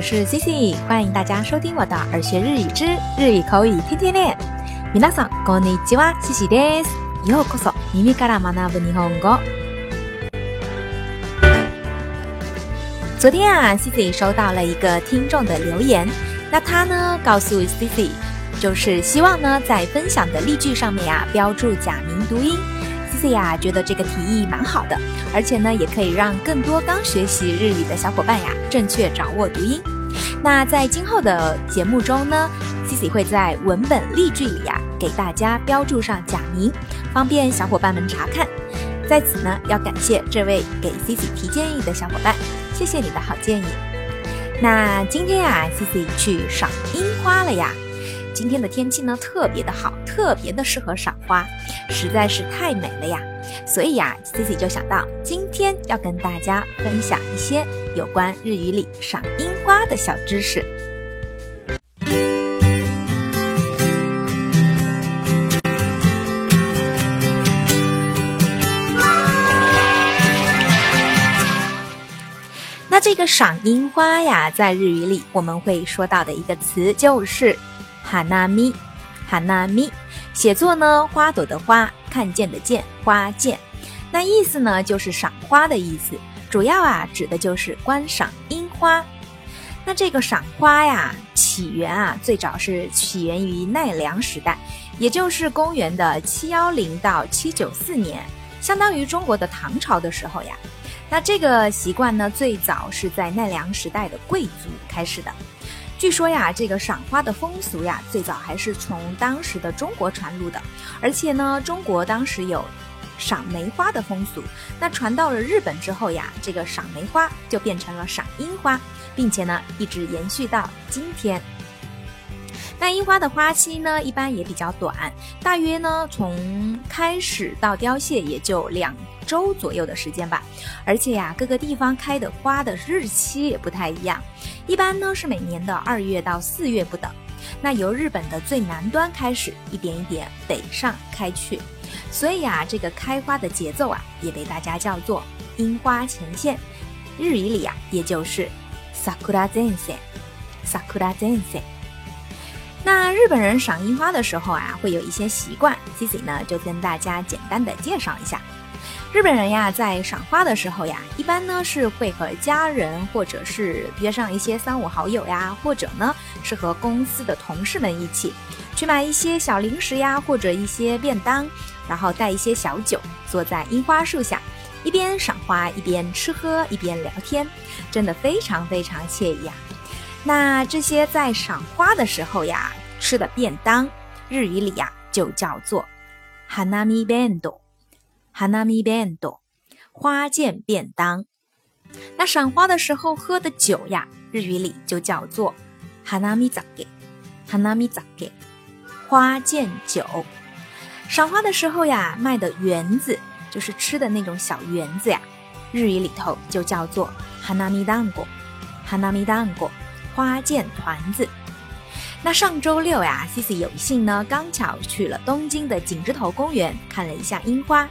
是 Cici，欢迎大家收听我的耳学日语之日语口语天天练。皆さんこんにちは、Cici です。ようこそ耳から学ぶ日本語。昨天啊，Cici 收到了一个听众的留言，那他呢告诉 Cici，就是希望呢在分享的例句上面呀标注假名读音。 C C 呀觉得这个提议蛮好的，而且呢也可以让更多刚学习日语的小伙伴呀正确掌握读音。那在今后的节目中呢，Cici 会在文本例句里呀给大家标注上假名，方便小伙伴们查看。在此呢要感谢这位给 Cici 提建议的小伙伴。谢谢你的好建议。那今天呀，Cici 去赏樱花了呀。今天的天气呢特别的好，特别的适合赏花，实在是太美了呀。所以呀，Cici 就想到今天要跟大家分享一些有关日语里赏樱花的小知识。那这个赏樱花呀，在日语里我们会说到的一个词就是“哈纳咪”，哈纳咪，写作呢花朵的花，看见的见，花见。那意思呢就是赏花的意思，主要啊指的就是观赏樱花。那这个赏花呀，起源啊最早是起源于奈良时代，也就是公元的七幺零到七九四年，相当于中国的唐朝的时候呀。那这个习惯呢，最早是在奈良时代的贵族开始的。据说呀，这个赏花的风俗呀，最早还是从当时的中国传入的。而且呢，中国当时有赏梅花的风俗，那传到了日本之后呀，这个赏梅花就变成了赏樱花，并且呢，一直延续到今天。那樱花的花期呢，一般也比较短，大约呢，从开始到凋谢也就两周左右的时间吧。而且呀，各个地方开的花的日期也不太一样，一般呢是每年的二月到四月不等。那由日本的最南端开始，一点一点北上开去，所以啊，这个开花的节奏啊，也被大家叫做樱花前线。日语里啊，也就是 sakura z e n s e sakura z e n s e。那日本人赏樱花的时候啊，会有一些习惯，Cici 呢就跟大家简单的介绍一下。日本人呀，在赏花的时候呀，一般呢是会和家人，或者是约上一些三五好友呀，或者呢是和公司的同事们一起，去买一些小零食呀，或者一些便当，然后带一些小酒，坐在樱花树下，一边赏花，一边吃喝，一边聊天，真的非常非常惬意呀。那这些在赏花的时候呀吃的便当，日语里呀就叫做 hanami bento bento，hanami bento，花见便当。那赏花的时候喝的酒呀，日语里就叫做 hanami zake，hanami zake，花见酒。赏花的时候呀，卖的圆子就是吃的那种小圆子呀，日语里头就叫做 hanami dango，hanami dango。花见团子。那上周六呀，Cici 有幸呢，刚巧去了东京的景之头公园看了一下樱花。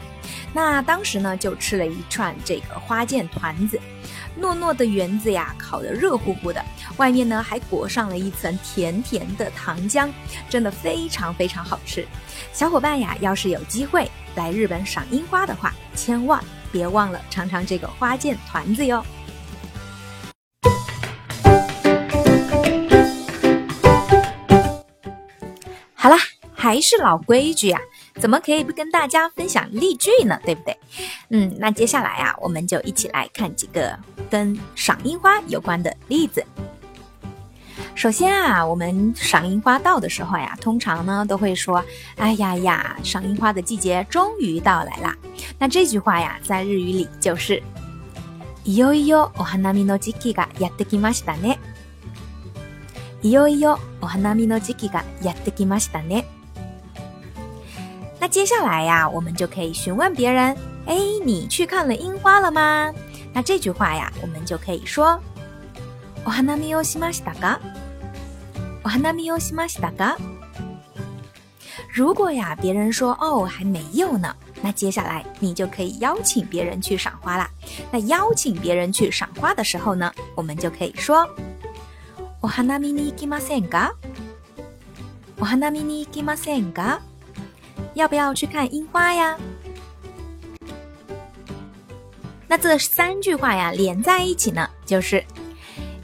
那当时呢，就吃了一串这个花见团子，糯糯的圆子呀，烤得热乎乎的，外面呢还裹上了一层甜甜的糖浆，真的非常非常好吃。小伙伴呀，要是有机会来日本赏樱花的话，千万别忘了尝尝这个花见团子哟。好啦，还是老规矩呀，怎么可以不跟大家分享例句呢？对不对？嗯，那接下来啊，我们就一起来看几个跟赏樱花有关的例子。首先啊，我们赏樱花到的时候呀，通常呢都会说：“哎呀呀，赏樱花的季节终于到来啦。”那这句话呀，在日语里就是“いよいよお花見の時期がやってきましたね”。いよいよお花見の時期がやってきましたね。 那接下来呀，我们就可以询问别人：哎，你去看了樱花了吗？那这句话呀，我们就可以说：お花見をしましたか？お花見をしましたか？如果呀，别人说哦还没有呢，那接下来你就可以邀请别人去赏花啦。那邀请别人去赏花的时候呢，我们就可以说。 お花見に行きませんか？お花見に行きませんか？ 要不要去看樱花呀？那这三句话呀，连在一起呢，就是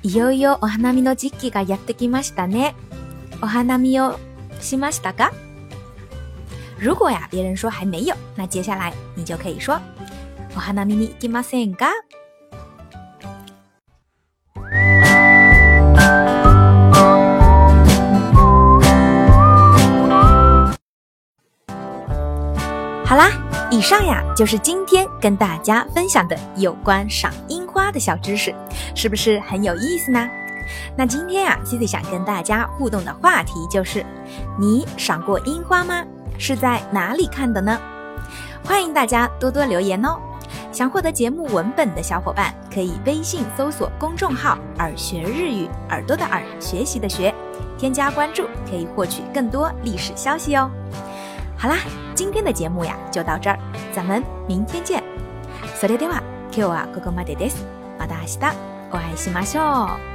いよいよお花見の時期がやってきましたね。お花見をしましたか？如果呀，别人说还没有，那接下来你就可以说お花見に行きませんか？ 以上呀就是今天跟大家分享的有关赏樱花的小知识，是不是很有意思呢？那今天呀，Cici 想跟大家互动的话题就是：你赏过樱花吗？是在哪里看的呢？欢迎大家多多留言哦。想获得节目文本的小伙伴，可以微信搜索公众号“耳学日语”，耳朵的耳，学习的学，添加关注，可以获取更多历史消息哦。好啦，今天的节目呀就到这儿，咱们明天见。それでは今日はここまでです。また明日お会いしましょう。